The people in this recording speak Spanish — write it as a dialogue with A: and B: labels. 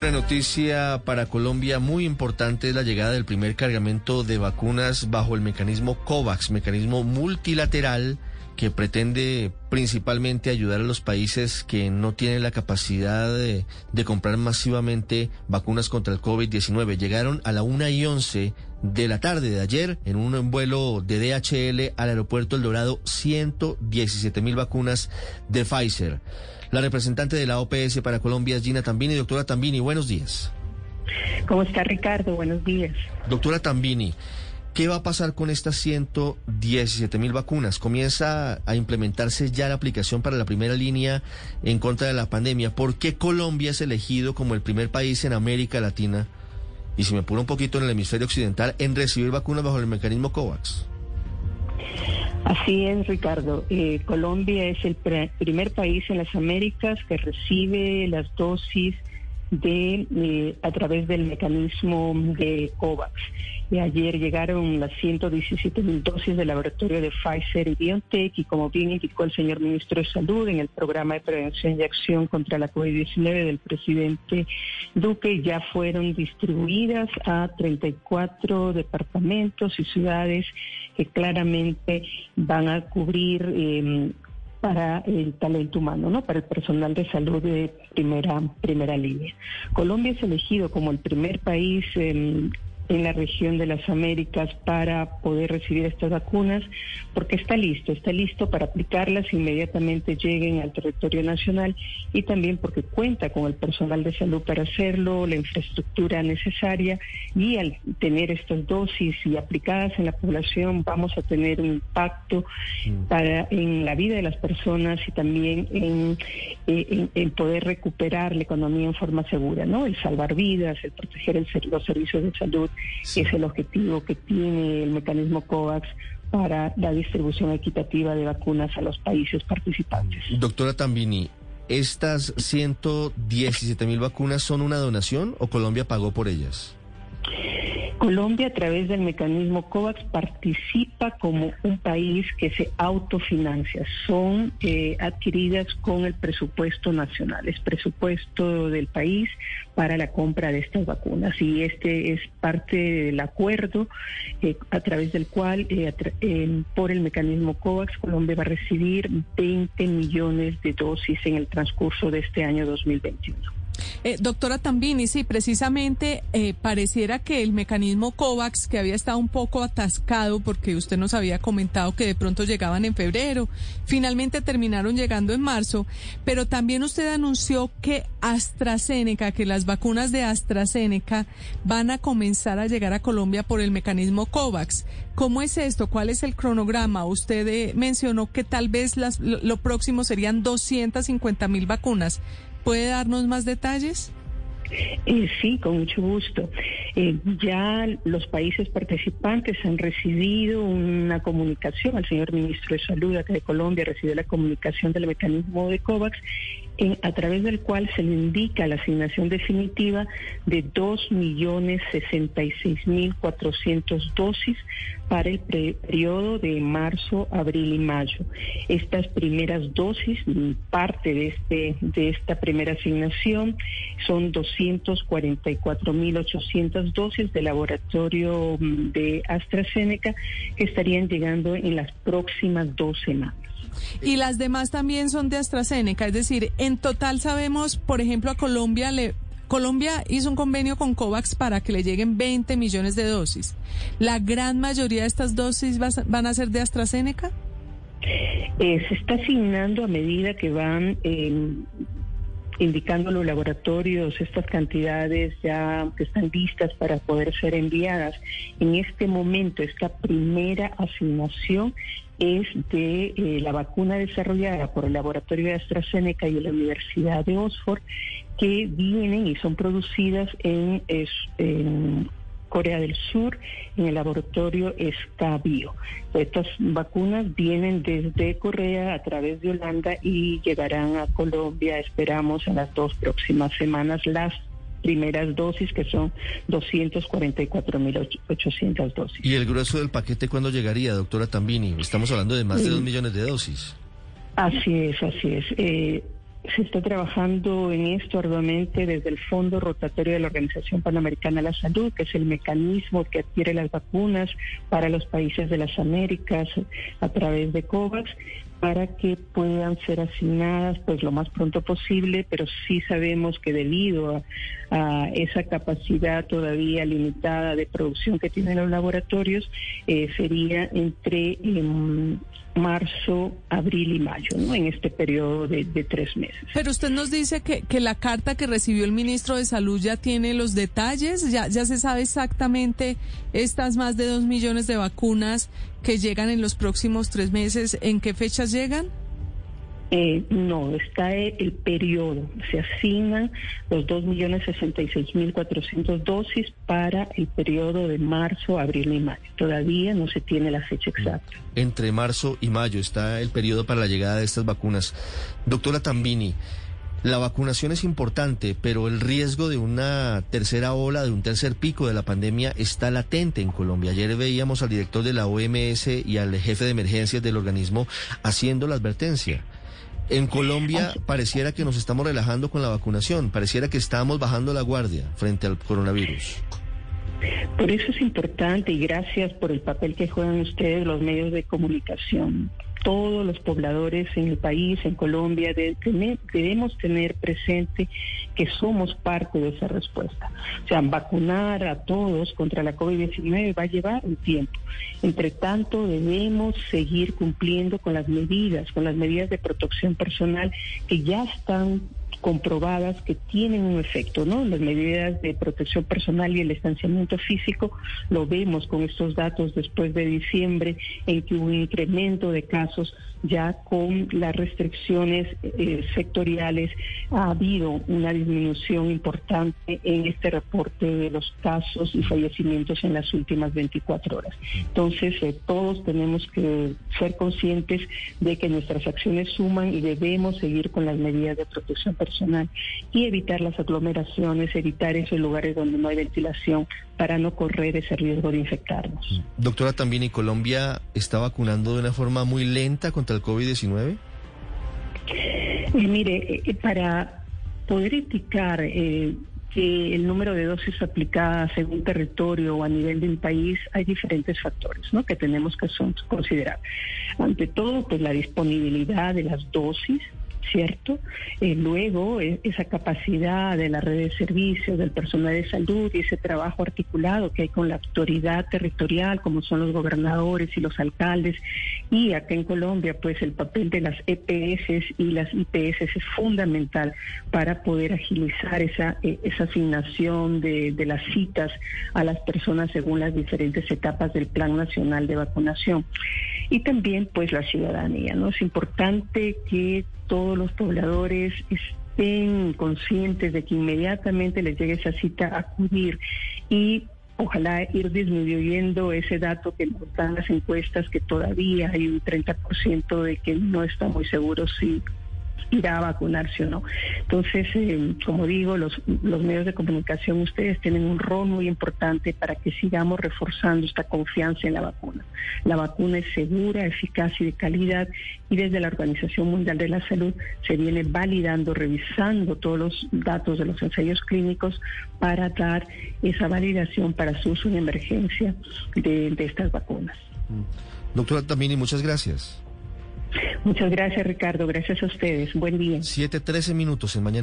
A: Una noticia para Colombia muy importante es la llegada del primer cargamento de vacunas bajo el mecanismo COVAX, mecanismo multilateral que pretende principalmente ayudar a los países que no tienen la capacidad de, comprar masivamente vacunas contra el COVID-19. Llegaron a la una y 11 de la tarde de ayer en un vuelo de DHL al aeropuerto El Dorado 117 mil vacunas de Pfizer. La representante de la OPS para Colombia es Gina Tambini. Doctora Tambini, buenos días.
B: ¿Cómo está Ricardo? Buenos días.
A: Doctora Tambini, ¿qué va a pasar con estas 117 mil vacunas? Comienza a implementarse ya la aplicación para la primera línea en contra de la pandemia. ¿Por qué Colombia es elegido como el primer país en América Latina? Y si me apuro un poquito en el hemisferio occidental, en recibir vacunas bajo el mecanismo COVAX.
B: Así es, Ricardo. Eh, Colombia es el primer país en las Américas que recibe las dosis de eh, a través del mecanismo de COVAX. Y ayer llegaron las 117 mil dosis del laboratorio de Pfizer y BioNTech y como bien indicó el señor ministro de Salud en el programa de prevención y acción contra la COVID-19 del presidente Duque ya fueron distribuidas a 34 departamentos y ciudades que claramente van a cubrir eh, para el talento humano, ¿no? Para el personal de salud de primera primera línea. Colombia es elegido como el primer país eh, en la región de las Américas para poder recibir estas vacunas, porque está listo, está listo para aplicarlas inmediatamente lleguen al territorio nacional y también porque cuenta con el personal de salud para hacerlo, la infraestructura necesaria y al tener estas dosis y aplicadas en la población vamos a tener un impacto mm. para en la vida de las personas y también en, eh, en, poder recuperar la economía en forma segura, ¿no? El salvar vidas, el proteger el, los servicios de salud es el objetivo que tiene el mecanismo COVAX para la distribución equitativa de vacunas a los países participantes.
A: Doctora Tambini, ¿estas 117 mil vacunas son una donación o Colombia pagó por ellas?
B: Colombia, a través del mecanismo COVAX, participa como un país que se autofinancia. Son eh, adquiridas con el presupuesto nacional, es presupuesto del país para la compra de estas vacunas. Y este es parte del acuerdo eh, a través del cual, eh, por el mecanismo COVAX, Colombia va a recibir 20 millones de dosis en el transcurso de este año 2021.
C: Eh, doctora Tambini, sí, precisamente eh, pareciera que el mecanismo COVAX, que había estado un poco atascado porque usted nos había comentado que de pronto llegaban en febrero, finalmente terminaron llegando en marzo, pero también usted anunció que AstraZeneca, que las vacunas de AstraZeneca van a comenzar a llegar a Colombia por el mecanismo COVAX. ¿Cómo es esto? ¿Cuál es el cronograma? Usted eh, mencionó que tal vez las, lo, próximo serían 250 mil vacunas. ¿Puede darnos más detalles?
B: Eh, sí, con mucho gusto. Eh, ya los países participantes han recibido una comunicación, el señor ministro de Salud acá de Colombia recibió la comunicación del mecanismo de COVAX a través del cual se le indica la asignación definitiva de 2.066.400 dosis para el periodo de marzo, abril y mayo. Estas primeras dosis, parte de, este, de esta primera asignación, son 244.800 dosis de laboratorio mm, de AstraZeneca que estarían llegando en las próximas dos semanas.
C: Y las demás también son de AstraZeneca, es decir, en total sabemos, por ejemplo, a Colombia le Colombia hizo un convenio con COVAX para que le lleguen 20 millones de dosis. ¿La gran mayoría de estas dosis van a ser de AstraZeneca?
B: Eh, se está asignando a medida que van eh, indicando los laboratorios estas cantidades ya que están listas para poder ser enviadas. En este momento, esta primera asignación es de eh, la vacuna desarrollada por el laboratorio de AstraZeneca y la Universidad de Oxford, que vienen y son producidas en, en Corea del Sur, en el laboratorio Escabio. Estas vacunas vienen desde Corea a través de Holanda y llegarán a Colombia, esperamos, en las dos próximas semanas las primeras dosis, que son 244.800 dosis.
A: ¿Y el grueso del paquete cuándo llegaría, doctora Tambini? Estamos hablando de más de dos millones de dosis.
B: Así es, así es. Eh, se está trabajando en esto arduamente desde el Fondo Rotatorio de la Organización Panamericana de la Salud, que es el mecanismo que adquiere las vacunas para los países de las Américas a través de COVAX para que puedan ser asignadas pues lo más pronto posible, pero sí sabemos que debido a, esa capacidad todavía limitada de producción que tienen los laboratorios, eh, sería entre em, marzo, abril y mayo, ¿no? En este periodo de, tres meses.
C: Pero usted nos dice que, que, la carta que recibió el ministro de Salud ya tiene los detalles, ya, ya se sabe exactamente estas más de dos millones de vacunas que llegan en los próximos tres meses, ¿en qué fechas llegan?
B: Eh, no, está el periodo. Se asignan los 2.066.400 dosis para el periodo de marzo, abril y mayo. Todavía no se tiene la fecha exacta.
A: Entre marzo y mayo está el periodo para la llegada de estas vacunas. Doctora Tambini, la vacunación es importante, pero el riesgo de una tercera ola, de un tercer pico de la pandemia está latente en Colombia. Ayer veíamos al director de la OMS y al jefe de emergencias del organismo haciendo la advertencia. En Colombia pareciera que nos estamos relajando con la vacunación, pareciera que estamos bajando la guardia frente al coronavirus.
B: Por eso es importante y gracias por el papel que juegan ustedes los medios de comunicación todos los pobladores en el país, en Colombia, debemos tener presente que somos parte de esa respuesta. O sea, vacunar a todos contra la COVID-19 va a llevar un tiempo. Entre tanto, debemos seguir cumpliendo con las medidas, con las medidas de protección personal que ya están comprobadas que tienen un efecto, ¿no? Las medidas de protección personal y el distanciamiento físico lo vemos con estos datos después de diciembre en que un incremento de casos ya con las restricciones eh, sectoriales ha habido una disminución importante en este reporte de los casos y fallecimientos en las últimas 24 horas. Entonces, eh, todos tenemos que ser conscientes de que nuestras acciones suman y debemos seguir con las medidas de protección personal y evitar las aglomeraciones, evitar esos lugares donde no hay ventilación para no correr ese riesgo de infectarnos.
A: Doctora, también y Colombia está vacunando de una forma muy lenta contra el COVID-19?
B: Eh, mire, eh, para poder indicar eh, que el número de dosis aplicadas según territorio o a nivel del país, hay diferentes factores ¿no? que tenemos que considerar. Ante todo, pues la disponibilidad de las dosis, ¿cierto? Eh, luego, e, esa capacidad de la red de servicios, del personal de salud y ese trabajo articulado que hay con la autoridad territorial, como son los gobernadores y los alcaldes, y acá en Colombia, pues el papel de las EPS y las IPS es fundamental para poder agilizar esa, e, esa asignación de, de las citas a las personas según las diferentes etapas del Plan Nacional de Vacunación. Y también, pues, la ciudadanía, ¿no? Es importante que todos los pobladores estén conscientes de que inmediatamente les llegue esa cita a acudir y ojalá ir disminuyendo ese dato que nos dan las encuestas que todavía hay un 30% de que no está muy seguro si irá a vacunarse o no. Entonces, eh, como digo, los, los medios de comunicación, ustedes tienen un rol muy importante para que sigamos reforzando esta confianza en la vacuna. La vacuna es segura, eficaz y de calidad y desde la Organización Mundial de la Salud se viene validando, revisando todos los datos de los ensayos clínicos para dar esa validación para su uso en emergencia de, de estas vacunas.
A: Doctora Tamini, muchas gracias.
B: Muchas gracias, Ricardo. Gracias a ustedes. Buen día.
A: Siete, trece minutos en mañana.